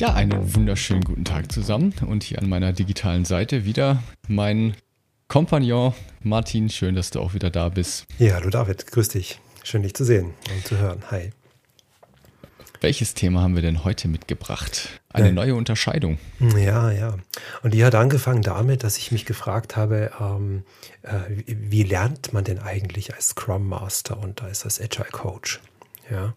Ja, einen wunderschönen guten Tag zusammen und hier an meiner digitalen Seite wieder mein Kompagnon Martin. Schön, dass du auch wieder da bist. Ja, hallo David, grüß dich. Schön, dich zu sehen und zu hören. Hi. Welches Thema haben wir denn heute mitgebracht? Eine ja. neue Unterscheidung. Ja, ja. Und die hat angefangen damit, dass ich mich gefragt habe, ähm, äh, wie lernt man denn eigentlich als Scrum Master und als, als Agile Coach? Ja.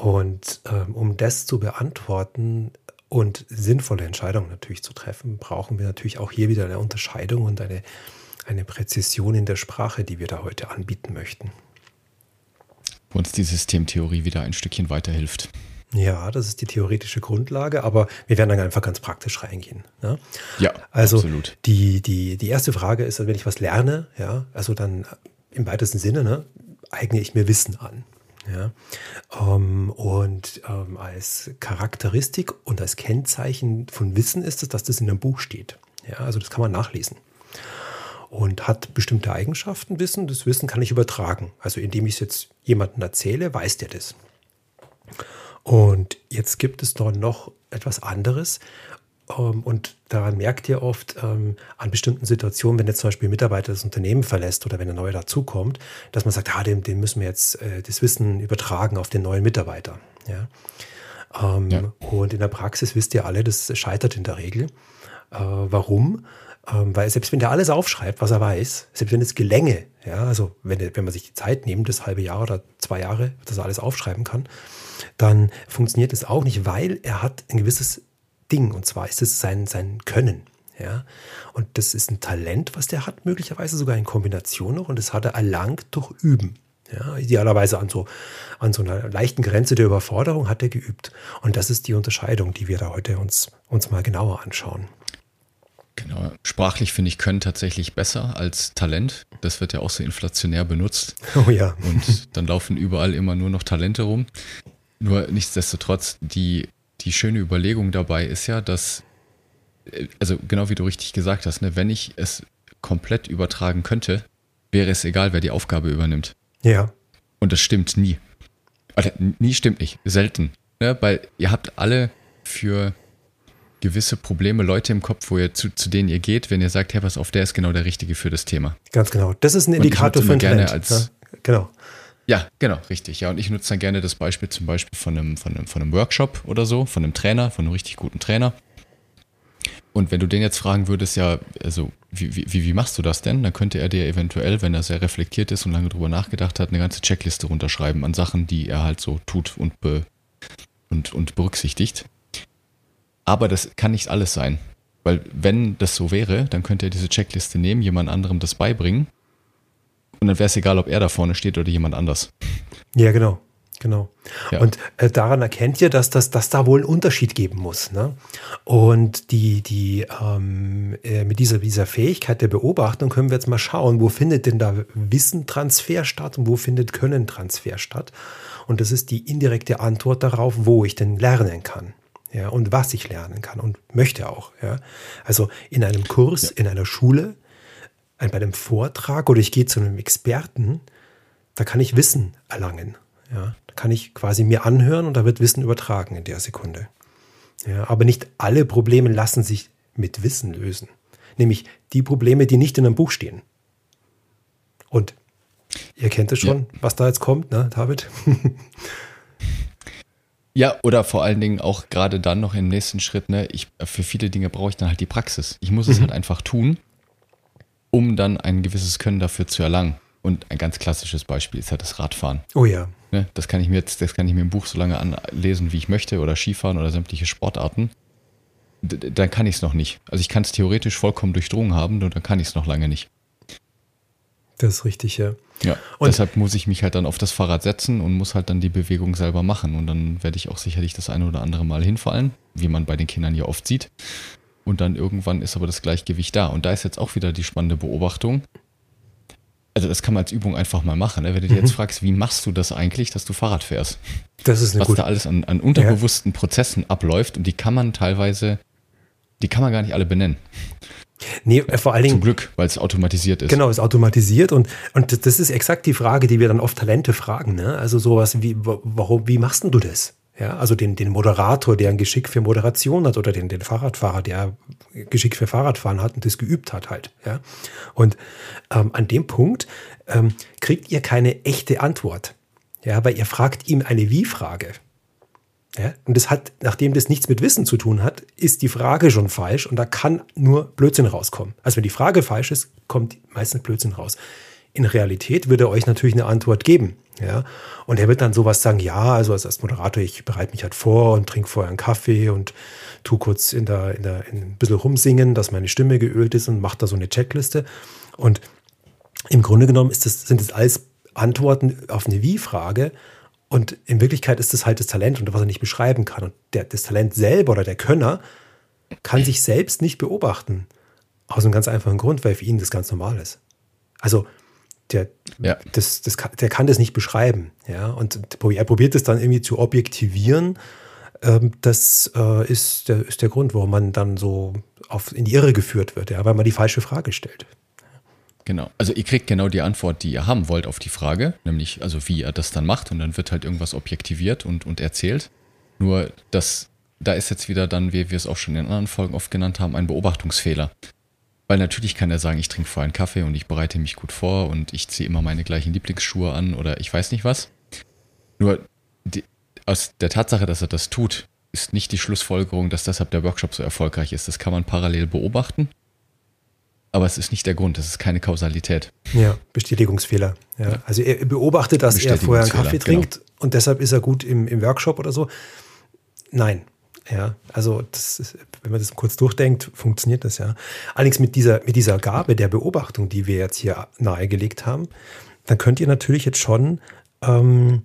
Und ähm, um das zu beantworten und sinnvolle Entscheidungen natürlich zu treffen, brauchen wir natürlich auch hier wieder eine Unterscheidung und eine, eine Präzision in der Sprache, die wir da heute anbieten möchten. Wo uns die Systemtheorie wieder ein Stückchen weiterhilft. Ja, das ist die theoretische Grundlage, aber wir werden dann einfach ganz praktisch reingehen. Ne? Ja, also absolut. Die, die, die erste Frage ist, wenn ich was lerne, ja, also dann im weitesten Sinne, ne, eigne ich mir Wissen an. Ja? Ähm, und ähm, als Charakteristik und als Kennzeichen von Wissen ist es, dass das in einem Buch steht. Ja? Also das kann man nachlesen. Und hat bestimmte Eigenschaften, Wissen. Das Wissen kann ich übertragen. Also indem ich es jetzt jemandem erzähle, weiß der das. Und jetzt gibt es doch noch etwas anderes. Ähm, und daran merkt ihr oft ähm, an bestimmten Situationen, wenn jetzt zum Beispiel ein Mitarbeiter das Unternehmen verlässt oder wenn ein neuer dazukommt, dass man sagt, ah, dem, dem müssen wir jetzt äh, das Wissen übertragen auf den neuen Mitarbeiter. Ja? Ähm, ja. Und in der Praxis wisst ihr alle, das scheitert in der Regel. Äh, warum? Ähm, weil selbst wenn der alles aufschreibt, was er weiß, selbst wenn es gelänge, ja, also wenn, wenn man sich die Zeit nimmt, das halbe Jahr oder zwei Jahre, dass er alles aufschreiben kann, dann funktioniert es auch nicht, weil er hat ein gewisses Ding. Und zwar ist es sein, sein Können. Ja? Und das ist ein Talent, was der hat, möglicherweise sogar in Kombination noch. Und das hat er erlangt durch Üben. Ja, idealerweise an so, an so einer leichten Grenze der Überforderung hat er geübt. Und das ist die Unterscheidung, die wir da heute uns, uns mal genauer anschauen. Genau. Sprachlich finde ich Können tatsächlich besser als Talent. Das wird ja auch so inflationär benutzt. Oh ja. Und dann laufen überall immer nur noch Talente rum. Nur nichtsdestotrotz, die die schöne Überlegung dabei ist ja, dass, äh, also genau wie du richtig gesagt hast, ne, wenn ich es komplett übertragen könnte, wäre es egal, wer die Aufgabe übernimmt. Ja. Und das stimmt nie. Oder nie stimmt nicht, selten. Ne, weil ihr habt alle für gewisse Probleme Leute im Kopf, wo ihr zu, zu denen ihr geht, wenn ihr sagt, hey, was auf, der ist genau der Richtige für das Thema. Ganz genau. Das ist ein Indikator für ein gerne Talent. Als, ja, genau. Ja, genau, richtig. Ja, und ich nutze dann gerne das Beispiel zum Beispiel von einem, von einem, von einem Workshop oder so, von einem Trainer, von einem richtig guten Trainer. Und wenn du den jetzt fragen würdest, ja, also wie, wie, wie machst du das denn? Dann könnte er dir eventuell, wenn er sehr reflektiert ist und lange drüber nachgedacht hat, eine ganze Checkliste runterschreiben an Sachen, die er halt so tut und, be, und, und berücksichtigt. Aber das kann nicht alles sein. Weil wenn das so wäre, dann könnte er diese Checkliste nehmen, jemand anderem das beibringen und dann wäre es egal, ob er da vorne steht oder jemand anders. Ja, genau. Genau. Ja. Und äh, daran erkennt ihr, dass, das, dass da wohl einen Unterschied geben muss. Ne? Und die, die, ähm, äh, mit dieser, dieser Fähigkeit der Beobachtung können wir jetzt mal schauen, wo findet denn da Wissentransfer statt und wo findet Können-Transfer statt. Und das ist die indirekte Antwort darauf, wo ich denn lernen kann. Ja, und was ich lernen kann und möchte auch. Ja. Also in einem Kurs, ja. in einer Schule bei einem Vortrag oder ich gehe zu einem Experten, da kann ich Wissen erlangen. Ja, da kann ich quasi mir anhören und da wird Wissen übertragen in der Sekunde. Ja, aber nicht alle Probleme lassen sich mit Wissen lösen. Nämlich die Probleme, die nicht in einem Buch stehen. Und ihr kennt es schon, ja. was da jetzt kommt, ne, David? Ja, oder vor allen Dingen auch gerade dann noch im nächsten Schritt, ne, ich, für viele Dinge brauche ich dann halt die Praxis. Ich muss mhm. es halt einfach tun um dann ein gewisses Können dafür zu erlangen. Und ein ganz klassisches Beispiel ist halt das Radfahren. Oh ja. Ne, das kann ich mir jetzt, das kann ich mir im Buch so lange anlesen, wie ich möchte, oder Skifahren oder sämtliche Sportarten. D dann kann ich es noch nicht. Also ich kann es theoretisch vollkommen durchdrungen haben, nur dann kann ich es noch lange nicht. Das ist richtig, ja. Ja, und deshalb muss ich mich halt dann auf das Fahrrad setzen und muss halt dann die Bewegung selber machen. Und dann werde ich auch sicherlich das eine oder andere Mal hinfallen, wie man bei den Kindern ja oft sieht. Und dann irgendwann ist aber das Gleichgewicht da. Und da ist jetzt auch wieder die spannende Beobachtung. Also das kann man als Übung einfach mal machen. Ne? Wenn du dir jetzt mhm. fragst, wie machst du das eigentlich, dass du Fahrrad fährst? Das ist eine Was gute. da alles an, an unterbewussten ja. Prozessen abläuft und die kann man teilweise, die kann man gar nicht alle benennen. Nee, äh, vor allen Dingen. Zum Glück, weil es automatisiert ist. Genau, es ist automatisiert und, und das ist exakt die Frage, die wir dann oft Talente fragen. Ne? Also sowas wie, warum, wie machst denn du das? Ja, also den, den Moderator, der ein Geschick für Moderation hat oder den, den Fahrradfahrer, der Geschick für Fahrradfahren hat und das geübt hat halt. Ja. Und ähm, an dem Punkt ähm, kriegt ihr keine echte Antwort. Ja, weil ihr fragt ihm eine Wie-Frage. Ja, und das hat, nachdem das nichts mit Wissen zu tun hat, ist die Frage schon falsch und da kann nur Blödsinn rauskommen. Also wenn die Frage falsch ist, kommt meistens Blödsinn raus. In Realität wird er euch natürlich eine Antwort geben. Ja, und er wird dann sowas sagen, ja, also als, Moderator, ich bereite mich halt vor und trinke vorher einen Kaffee und tu kurz in der, in der, in ein bisschen rumsingen, dass meine Stimme geölt ist und macht da so eine Checkliste. Und im Grunde genommen ist das, sind das alles Antworten auf eine Wie-Frage. Und in Wirklichkeit ist das halt das Talent und was er nicht beschreiben kann. Und der, das Talent selber oder der Könner kann sich selbst nicht beobachten. Aus einem ganz einfachen Grund, weil für ihn das ganz normal ist. Also der, ja. das, das kann, der kann das nicht beschreiben. Ja? Und er probiert es dann irgendwie zu objektivieren. Ähm, das äh, ist, der, ist der Grund, warum man dann so auf, in die Irre geführt wird, ja? weil man die falsche Frage stellt. Genau. Also ihr kriegt genau die Antwort, die ihr haben wollt auf die Frage, nämlich also wie er das dann macht und dann wird halt irgendwas objektiviert und, und erzählt. Nur das, da ist jetzt wieder dann, wie wir es auch schon in anderen Folgen oft genannt haben, ein Beobachtungsfehler. Weil natürlich kann er sagen, ich trinke vorher einen Kaffee und ich bereite mich gut vor und ich ziehe immer meine gleichen Lieblingsschuhe an oder ich weiß nicht was. Nur die, aus der Tatsache, dass er das tut, ist nicht die Schlussfolgerung, dass deshalb der Workshop so erfolgreich ist. Das kann man parallel beobachten aber es ist nicht der Grund, es ist keine Kausalität. Ja, Bestätigungsfehler. Ja. ja. Also er beobachtet, dass er vorher einen Kaffee trinkt genau. und deshalb ist er gut im, im Workshop oder so. Nein. Ja, also ist, wenn man das kurz durchdenkt, funktioniert das ja. Allerdings mit dieser, mit dieser Gabe der Beobachtung, die wir jetzt hier nahegelegt haben, dann könnt ihr natürlich jetzt schon ähm,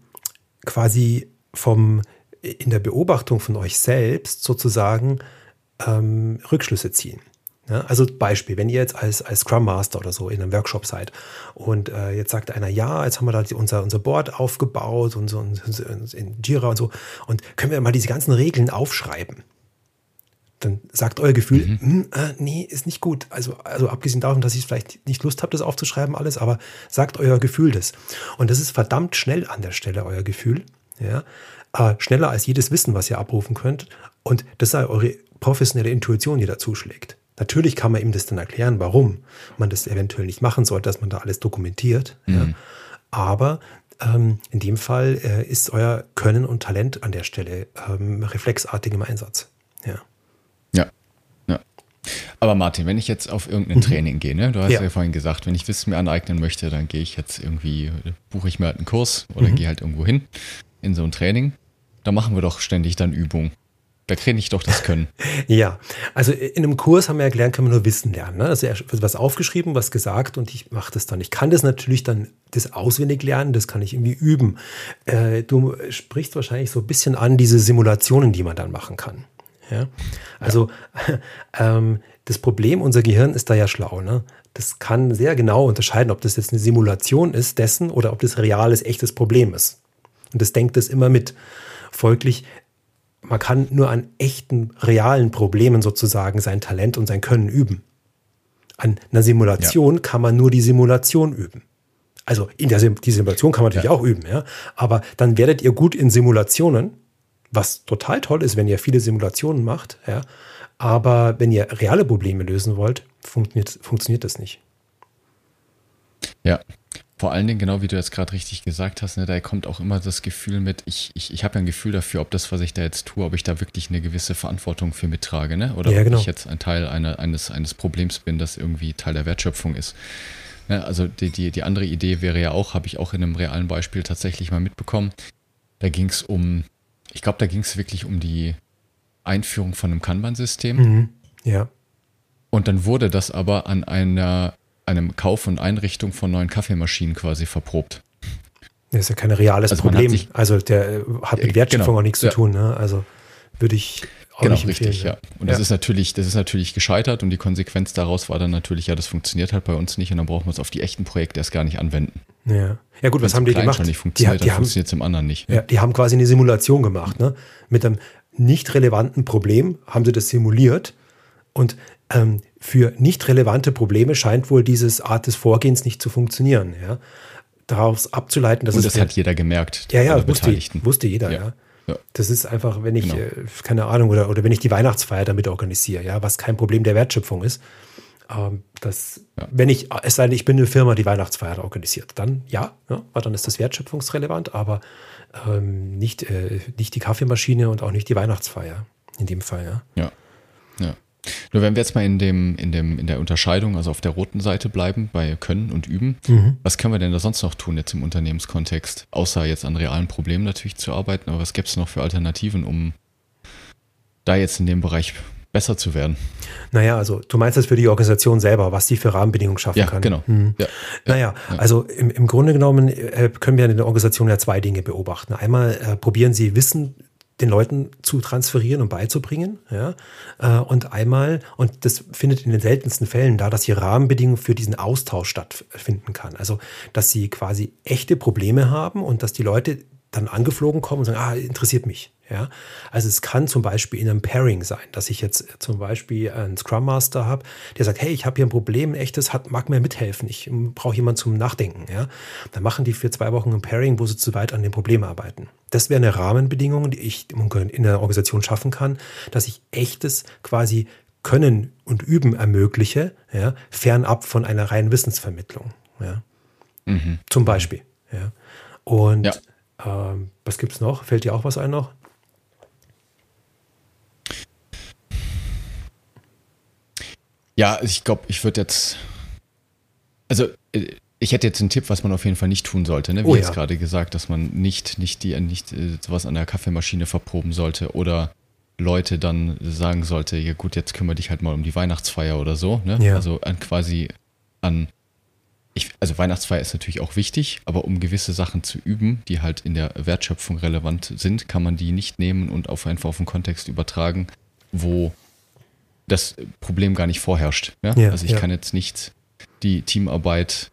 quasi vom in der Beobachtung von euch selbst sozusagen ähm, Rückschlüsse ziehen. Ja, also Beispiel, wenn ihr jetzt als, als Scrum Master oder so in einem Workshop seid und äh, jetzt sagt einer, ja, jetzt haben wir da unser, unser Board aufgebaut und so und, in Jira und so und können wir mal diese ganzen Regeln aufschreiben. Dann sagt euer Gefühl, mhm. Hm, äh, nee, ist nicht gut. Also, also abgesehen davon, dass ich vielleicht nicht Lust habe, das aufzuschreiben, alles, aber sagt euer Gefühl das. Und das ist verdammt schnell an der Stelle, euer Gefühl. Ja? Äh, schneller als jedes Wissen, was ihr abrufen könnt. Und das sei eure professionelle Intuition, die dazu schlägt. Natürlich kann man ihm das dann erklären, warum man das eventuell nicht machen sollte, dass man da alles dokumentiert. Mhm. Ja. Aber ähm, in dem Fall äh, ist euer Können und Talent an der Stelle ähm, reflexartig im Einsatz. Ja. Ja. ja. Aber Martin, wenn ich jetzt auf irgendein mhm. Training gehe, ne? du hast ja. ja. vorhin gesagt, wenn ich Wissen mir aneignen möchte, dann gehe ich jetzt irgendwie, buche ich mir halt einen Kurs oder mhm. gehe halt irgendwo hin in so ein Training. Da machen wir doch ständig dann Übungen. Da kriege ich doch das Können. ja, also in einem Kurs haben wir ja gelernt, kann man nur Wissen lernen. Ne? Also wird was aufgeschrieben, was gesagt und ich mache das dann. Ich kann das natürlich dann das auswendig lernen, das kann ich irgendwie üben. Äh, du sprichst wahrscheinlich so ein bisschen an diese Simulationen, die man dann machen kann. Ja? Also ja. ähm, das Problem, unser Gehirn ist da ja schlau. Ne? Das kann sehr genau unterscheiden, ob das jetzt eine Simulation ist dessen oder ob das reales, echtes Problem ist. Und das denkt es immer mit. Folglich man kann nur an echten, realen Problemen sozusagen sein Talent und sein Können üben. An einer Simulation ja. kann man nur die Simulation üben. Also in der Sim die Simulation kann man natürlich ja. auch üben, ja. Aber dann werdet ihr gut in Simulationen, was total toll ist, wenn ihr viele Simulationen macht, ja. Aber wenn ihr reale Probleme lösen wollt, funktioniert, funktioniert das nicht. Ja, vor allen Dingen, genau wie du jetzt gerade richtig gesagt hast, ne, da kommt auch immer das Gefühl mit, ich, ich, ich habe ja ein Gefühl dafür, ob das, was ich da jetzt tue, ob ich da wirklich eine gewisse Verantwortung für mittrage, ne? Oder ja, genau. ob ich jetzt ein Teil einer, eines, eines Problems bin, das irgendwie Teil der Wertschöpfung ist. Ne, also die, die, die andere Idee wäre ja auch, habe ich auch in einem realen Beispiel tatsächlich mal mitbekommen. Da ging es um, ich glaube, da ging es wirklich um die Einführung von einem Kanban-System. Mhm. Ja. Und dann wurde das aber an einer einem Kauf und Einrichtung von neuen Kaffeemaschinen quasi verprobt. Das ist ja kein reales Also Problem. sich- also der äh, hat mit Äh, Wertschöpfung genau. auch nichts zu Ja. tun. Ne? Also würde ich auch Genau, nicht empfehlen. richtig, ja. ne? Und das Ja. ist natürlich, das ist natürlich gescheitert und die Konsequenz daraus war dann natürlich, ja, das funktioniert halt bei uns nicht und dann brauchen wir es auf die echten Projekte erst gar nicht anwenden. Ja. ja gut, was haben die gemacht? schon nicht die, funktioniert, die, dann haben, funktioniert es im anderen nicht. ja, die haben quasi eine Simulation gemacht. Ne? Mit einem nicht relevanten Problem haben sie das simuliert und ähm, für nicht relevante Probleme scheint wohl dieses Art des Vorgehens nicht zu funktionieren. Ja? Daraus abzuleiten, dass Und es das hat jeder gemerkt. Ja, ja, wusste, wusste jeder, ja. Ja. Ja. Das ist einfach, wenn ich, Genau. äh, keine Ahnung, oder, oder wenn ich die Weihnachtsfeier damit organisiere, ja, was kein Problem der Wertschöpfung ist. Ähm, das, Ja. wenn ich, es sei denn, ich bin eine Firma, die Weihnachtsfeier organisiert, dann ja, ja weil dann ist das wertschöpfungsrelevant, aber ähm, nicht, äh, nicht die Kaffeemaschine und auch nicht die Weihnachtsfeier in dem Fall, ja. Ja. ja. Nur wenn wir jetzt mal in dem, in dem, in der Unterscheidung, also auf der roten Seite bleiben, bei Können und Üben, Mhm. was können wir denn da sonst noch tun jetzt im Unternehmenskontext? Außer jetzt an realen Problemen natürlich zu arbeiten, aber was gäbe es noch für Alternativen, um da jetzt in dem Bereich besser zu werden? Naja, also du meinst das für die Organisation selber, was die für Rahmenbedingungen schaffen Ja, kann. genau. Mhm. Ja. Naja, also im, im Grunde genommen äh, können wir in der Organisation ja zwei Dinge beobachten. Einmal äh, probieren sie Wissen den Leuten zu transferieren und beizubringen, ja, äh, und einmal, und das findet in den seltensten Fällen da, dass die Rahmenbedingungen für diesen Austausch stattfinden kann. Also, dass sie quasi echte Probleme haben und dass die Leute dann angeflogen kommen und sagen, ah, interessiert mich. Ja, also es kann zum Beispiel in einem Pairing sein, dass ich jetzt zum Beispiel einen Scrum Master habe, der sagt, hey, ich habe hier ein Problem, ein echtes, hat, mag mir mithelfen, ich brauche jemanden zum Nachdenken. Ja, dann machen die für zwei Wochen ein Pairing, wo sie zu weit an dem Problem arbeiten. Das wäre eine Rahmenbedingung, die ich in der Organisation schaffen kann, dass ich echtes quasi Können und Üben ermögliche, ja, fernab von einer reinen Wissensvermittlung. Ja. Mhm. Zum Beispiel. Ja. Und Ja. Ähm, was gibt's noch? Fällt dir auch was ein noch? Ja, ich glaube, ich würde jetzt. Also, äh, ich hätte jetzt einen Tipp, was man auf jeden Fall nicht tun sollte. Ne? Wie Oh jetzt ja. gerade gesagt, dass man nicht, nicht, die, nicht äh, sowas an der Kaffeemaschine verproben sollte oder Leute dann sagen sollte, ja gut, jetzt kümmere dich halt mal um die Weihnachtsfeier oder so. Ne? Ja. Also an quasi an. Ich, also Weihnachtsfeier ist natürlich auch wichtig, aber um gewisse Sachen zu üben, die halt in der Wertschöpfung relevant sind, kann man die nicht nehmen und auf einfach auf einen Kontext übertragen, wo das Problem gar nicht vorherrscht. Ja? Ja, also ich ja. kann jetzt nicht die Teamarbeit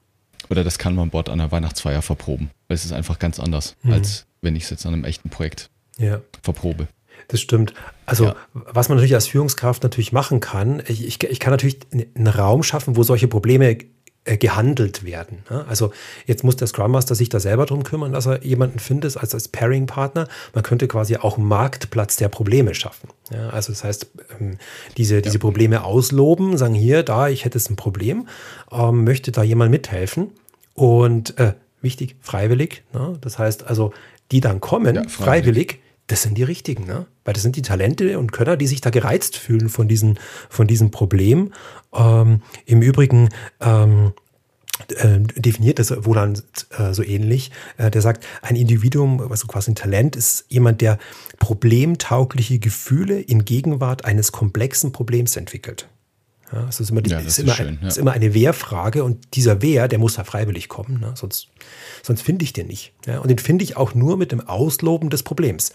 oder das kann man Board an der Weihnachtsfeier verproben. Weil es ist einfach ganz anders, Mhm. als wenn ich es jetzt an einem echten Projekt Ja. verprobe. Das stimmt. Also, Ja. was man natürlich als Führungskraft natürlich machen kann, ich, ich, kann natürlich einen Raum schaffen, wo solche Probleme gehandelt werden. Also jetzt muss der Scrum Master sich da selber drum kümmern, dass er jemanden findet als, als Pairing-Partner. Man könnte quasi auch einen Marktplatz der Probleme schaffen. Ja, also das heißt, ähm, diese, diese Probleme ausloben, sagen hier, da, ich hätte jetzt ein Problem, ähm, möchte da jemand mithelfen und äh, wichtig, freiwillig. Ne? Das heißt also, die dann kommen, Ja, freiwillig, freiwillig. Das sind die richtigen, ne? Weil das sind die Talente und Könner, die sich da gereizt fühlen von, diesen, von diesem Problem. Ähm, Im Übrigen ähm, äh, definiert das Wohlan äh, so ähnlich. Äh, der sagt, ein Individuum, also quasi ein Talent, ist jemand, der problemtaugliche Gefühle in Gegenwart eines komplexen Problems entwickelt. Ja, das ist immer, die, Ja, ist ist immer, schön, ein, ja. ist immer eine Wehrfrage und dieser Wehr, der muss da freiwillig kommen, ne? sonst, sonst finde ich den nicht. Ja? Und den finde ich auch nur mit dem Ausloben des Problems.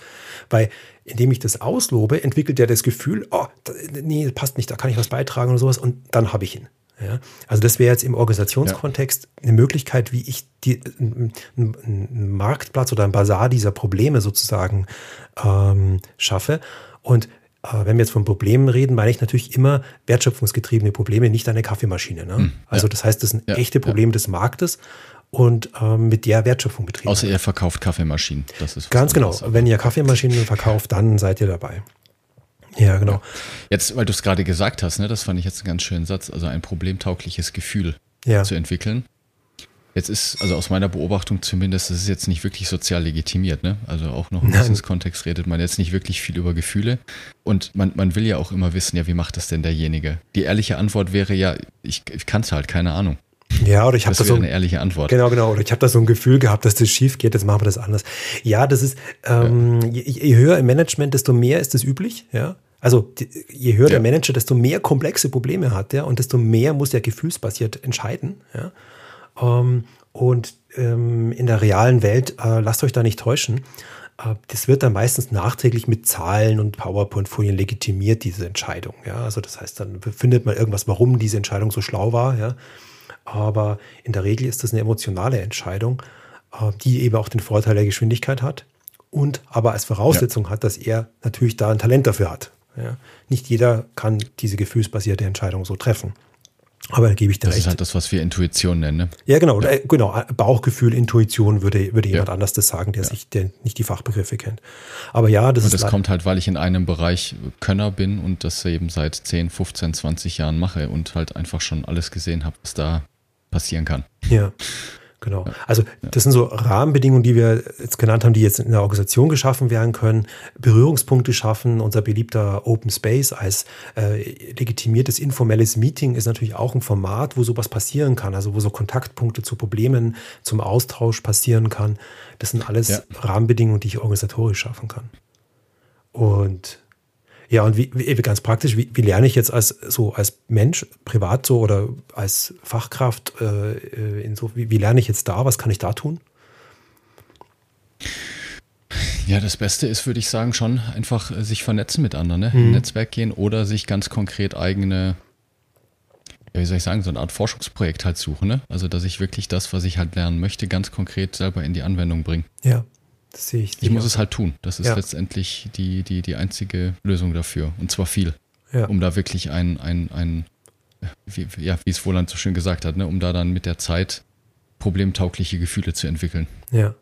Weil indem ich das auslobe, entwickelt er das Gefühl, oh, nee, passt nicht, da kann ich was beitragen oder sowas und dann habe ich ihn. Ja? Also das wäre jetzt im Organisationskontext eine Möglichkeit, wie ich die, einen Marktplatz oder ein Basar dieser Probleme sozusagen ähm, schaffe. Und wenn wir jetzt von Problemen reden, meine ich natürlich immer wertschöpfungsgetriebene Probleme, nicht eine Kaffeemaschine. Ne? also das heißt, das sind Ja, echte ja. Probleme des Marktes und ähm, mit der Wertschöpfung betrieben. Außer ihr verkauft Kaffeemaschinen. Das ist Ganz genau. anderes. Wenn ihr Kaffeemaschinen verkauft, dann seid ihr dabei. Ja, genau. Jetzt, weil du es gerade gesagt hast, ne, das fand ich jetzt einen ganz schönen Satz, also ein problemtaugliches Gefühl Ja. zu entwickeln. Jetzt ist, also aus meiner Beobachtung zumindest, das ist jetzt nicht wirklich sozial legitimiert, ne? Also auch noch im. Business-Kontext redet man jetzt nicht wirklich viel über Gefühle. Und man, man will ja auch immer wissen, ja, wie macht das denn derjenige? Die ehrliche Antwort wäre ja, ich, ich kann es halt, keine Ahnung. Ja, oder ich habe Das so. eine ehrliche Antwort. Genau, genau. Oder ich habe da so ein Gefühl gehabt, dass das schief geht, jetzt machen wir das anders. Ja, das ist, ähm, je, je höher im Management, desto mehr ist das üblich, ja. Also je höher ja. der Manager, desto mehr komplexe Probleme hat er und desto mehr muss er gefühlsbasiert entscheiden. Ja? Ähm, und ähm, in der realen Welt, äh, lasst euch da nicht täuschen, äh, das wird dann meistens nachträglich mit Zahlen und PowerPoint-Folien legitimiert, diese Entscheidung. Ja? Also das heißt, dann findet man irgendwas, warum diese Entscheidung so schlau war. Ja? Aber in der Regel ist das eine emotionale Entscheidung, äh, die eben auch den Vorteil der Geschwindigkeit hat und aber als Voraussetzung ja. hat, dass er natürlich da ein Talent dafür hat. Ja? Nicht jeder kann diese gefühlsbasierte Entscheidung so treffen. Aber da gebe ich dir das recht. Das ist halt das, was wir Intuition nennen. Ne? Ja, genau. Ja. genau. Bauchgefühl, Intuition würde, würde jemand ja. anders das sagen, der ja. sich, der nicht die Fachbegriffe kennt. Aber ja, das und ist. das kommt halt, weil ich in einem Bereich Könner bin und das eben seit 10, 15, 20 Jahren mache und halt einfach schon alles gesehen habe, was da passieren kann. Ja. Genau. Also das sind so Rahmenbedingungen, die wir jetzt genannt haben, die jetzt in der Organisation geschaffen werden können. Berührungspunkte schaffen. Unser beliebter Open Space als äh, legitimiertes informelles Meeting ist natürlich auch ein Format, wo sowas passieren kann. Also wo so Kontaktpunkte zu Problemen, zum Austausch passieren kann. Das sind alles ja. Rahmenbedingungen, die ich organisatorisch schaffen kann. Und ja, und wie, wie ganz praktisch, wie, wie, lerne ich jetzt als so als Mensch, privat so oder als Fachkraft äh, äh, in so, wie, wie lerne ich jetzt da? Was kann ich da tun? Ja, das Beste ist, würde ich sagen, schon einfach äh, sich vernetzen mit anderen, ne? Mhm. Netzwerk gehen oder sich ganz konkret eigene, ja, wie soll ich sagen, so eine Art Forschungsprojekt halt suchen, ne? Also, dass ich wirklich das, was ich halt lernen möchte, ganz konkret selber in die Anwendung bringe. Ja. Das sehe ich. Ich muss es halt tun. Das ist ja. letztendlich die, die, die einzige Lösung dafür. Und zwar viel. Ja. Um da wirklich ein, ein, ein wie, ja, wie es Wohland so schön gesagt hat, ne, um da dann mit der Zeit problemtaugliche Gefühle zu entwickeln. Ja.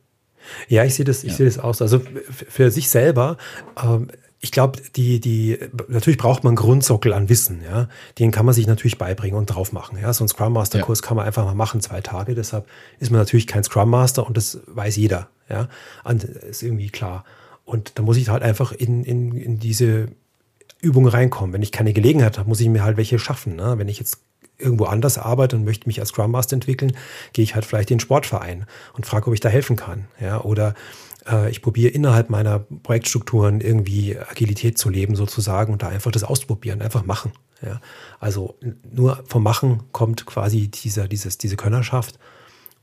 Ja, ich sehe das, ich ja. sehe das auch so. Also für sich selber, ähm, ich glaube, die, die, natürlich braucht man einen Grundsockel an Wissen, ja. Den kann man sich natürlich beibringen und drauf machen. Ja, so ein Scrum Master Kurs ja. kann man einfach mal machen, zwei Tage. Deshalb ist man natürlich kein Scrum Master und das weiß jeder. Ja, und ist irgendwie klar. Und da muss ich halt einfach in, in, in diese Übung reinkommen. Wenn ich keine Gelegenheit habe, muss ich mir halt welche schaffen. Ne? Wenn ich jetzt irgendwo anders arbeite und möchte mich als Scrum Master entwickeln, gehe ich halt vielleicht in den Sportverein und frage, ob ich da helfen kann. Ja, oder äh, ich probiere innerhalb meiner Projektstrukturen irgendwie Agilität zu leben sozusagen und da einfach das ausprobieren, einfach machen. Ja, also nur vom Machen kommt quasi dieser, dieses, diese Könnerschaft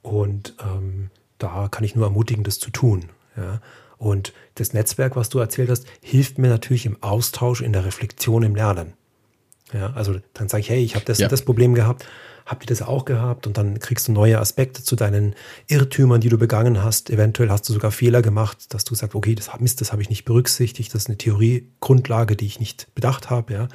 und ähm, da kann ich nur ermutigen, das zu tun. Ja. Und das Netzwerk, was du erzählt hast, hilft mir natürlich im Austausch, in der Reflexion, im Lernen. Ja, also dann sage ich, hey, ich habe das ja. das Problem gehabt, habt ihr das auch gehabt? Und dann kriegst du neue Aspekte zu deinen Irrtümern, die du begangen hast. Eventuell hast du sogar Fehler gemacht, dass du sagst, okay, das Mist, das habe ich nicht berücksichtigt, das ist eine Theoriegrundlage, die ich nicht bedacht habe. Ja.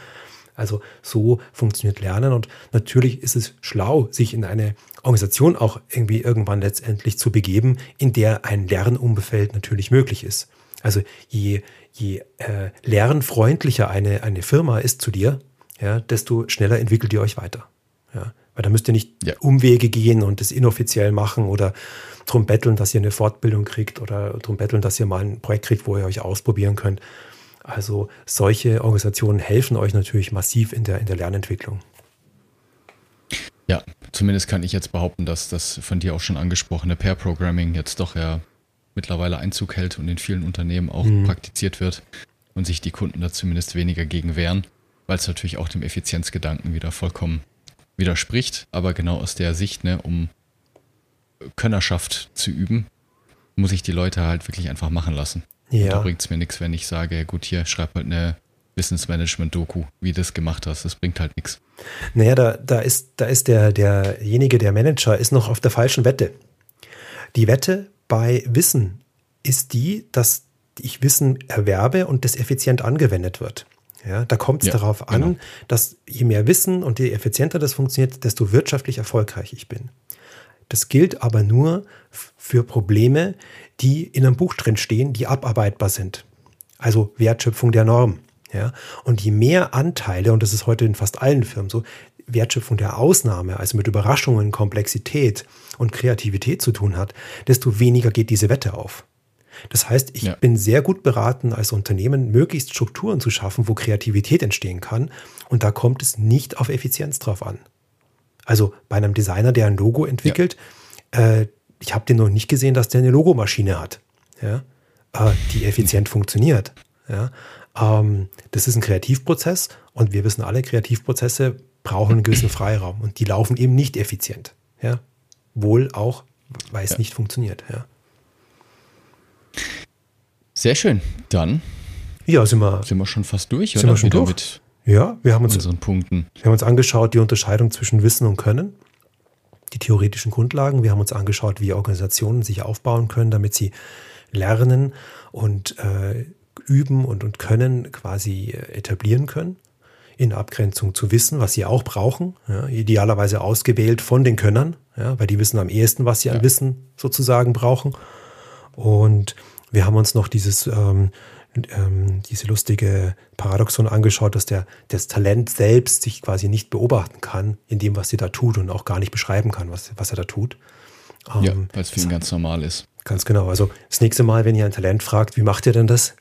Also so funktioniert Lernen und natürlich ist es schlau, sich in eine Organisation auch irgendwie irgendwann letztendlich zu begeben, in der ein Lernumfeld natürlich möglich ist. Also je, je äh, lernfreundlicher eine, eine Firma ist zu dir, ja, desto schneller entwickelt ihr euch weiter. Ja, weil da müsst ihr nicht ja. Umwege gehen und das inoffiziell machen oder drum betteln, dass ihr eine Fortbildung kriegt oder drum betteln, dass ihr mal ein Projekt kriegt, wo ihr euch ausprobieren könnt. Also solche Organisationen helfen euch natürlich massiv in der, in der Lernentwicklung. Ja, zumindest kann ich jetzt behaupten, dass das von dir auch schon angesprochene Pair-Programming jetzt doch ja mittlerweile Einzug hält und in vielen Unternehmen auch mhm. praktiziert wird und sich die Kunden da zumindest weniger gegen wehren, weil es natürlich auch dem Effizienzgedanken wieder vollkommen widerspricht. Aber genau aus der Sicht, ne, um Könnerschaft zu üben, muss ich die Leute halt wirklich einfach machen lassen. Ja. Und da bringt es mir nichts, wenn ich sage, gut, hier schreib halt eine Wissensmanagement-Doku, wie du das gemacht hast. Das bringt halt nichts. Naja, da, da ist, da ist der, derjenige, der Manager, ist noch auf der falschen Wette. Die Wette bei Wissen ist die, dass ich Wissen erwerbe und das effizient angewendet wird. Ja, da kommt es ja, darauf an, genau. dass je mehr Wissen und je effizienter das funktioniert, desto wirtschaftlich erfolgreich ich bin. Das gilt aber nur für Probleme, die in einem Buch drin stehen, die abarbeitbar sind. Also Wertschöpfung der Norm. Ja? Und je mehr Anteile, und das ist heute in fast allen Firmen so, Wertschöpfung der Ausnahme, also mit Überraschungen, Komplexität und Kreativität zu tun hat, desto weniger geht diese Wette auf. Das heißt, ich ja. bin sehr gut beraten, als Unternehmen möglichst Strukturen zu schaffen, wo Kreativität entstehen kann. Und da kommt es nicht auf Effizienz drauf an. Also bei einem Designer, der ein Logo entwickelt, ja. äh, ich habe den noch nicht gesehen, dass der eine Logomaschine hat, ja, äh, die effizient funktioniert. Ja. Ähm, das ist ein Kreativprozess und wir wissen alle, Kreativprozesse brauchen einen gewissen Freiraum und die laufen eben nicht effizient. Ja? Wohl auch, weil es ja. nicht funktioniert. Ja. Sehr schön. Dann ja, sind, wir, sind wir schon fast durch, sind oder? Wir schon durch? Mit ja, wir haben uns unseren Punkten. Wir haben uns angeschaut die Unterscheidung zwischen Wissen und Können, die theoretischen Grundlagen. Wir haben uns angeschaut, wie Organisationen sich aufbauen können, damit sie lernen und äh, üben und, und können quasi äh, etablieren können in Abgrenzung zu Wissen, was sie auch brauchen, ja, idealerweise ausgewählt von den Könnern, ja, weil die wissen am ehesten, was sie ja. an Wissen sozusagen brauchen. Und wir haben uns noch dieses, ähm, ähm, diese lustige Paradoxon angeschaut, dass der, das Talent selbst sich quasi nicht beobachten kann in dem, was sie da tut und auch gar nicht beschreiben kann, was, was er da tut. Ähm, ja, weil es für ihn ganz normal ist. Ganz genau. Also das nächste Mal, wenn ihr ein Talent fragt, wie macht ihr denn das?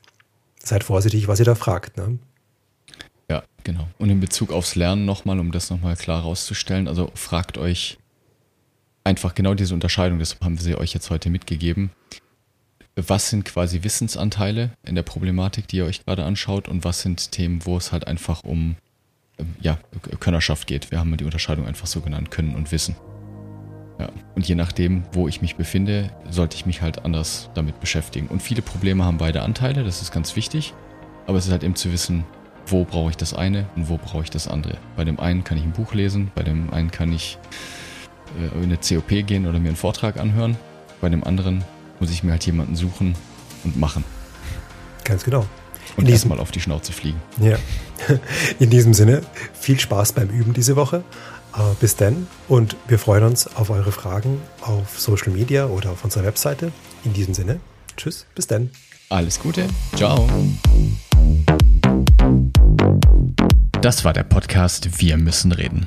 Seid vorsichtig, was ihr da fragt. Ne? Ja, genau. Und in Bezug aufs Lernen nochmal, um das nochmal klar herauszustellen, also fragt euch einfach genau diese Unterscheidung, deshalb haben wir sie euch jetzt heute mitgegeben was sind quasi Wissensanteile in der Problematik, die ihr euch gerade anschaut und was sind Themen, wo es halt einfach um ähm, ja, Könnerschaft geht. Wir haben die Unterscheidung einfach so genannt, Können und Wissen. Ja, und je nachdem, wo ich mich befinde, sollte ich mich halt anders damit beschäftigen. Und viele Probleme haben beide Anteile, das ist ganz wichtig. Aber es ist halt eben zu wissen, wo brauche ich das eine und wo brauche ich das andere. Bei dem einen kann ich ein Buch lesen, bei dem einen kann ich äh, in eine COP gehen oder mir einen Vortrag anhören. Bei dem anderen muss ich mir halt jemanden suchen und machen. Ganz genau. Und erstmal auf die Schnauze fliegen. Ja. In diesem Sinne, viel Spaß beim Üben diese Woche. Äh, bis dann und wir freuen uns auf eure Fragen auf Social Media oder auf unserer Webseite. In diesem Sinne, tschüss, bis dann. Alles Gute, ciao. Das war der Podcast Wir müssen reden.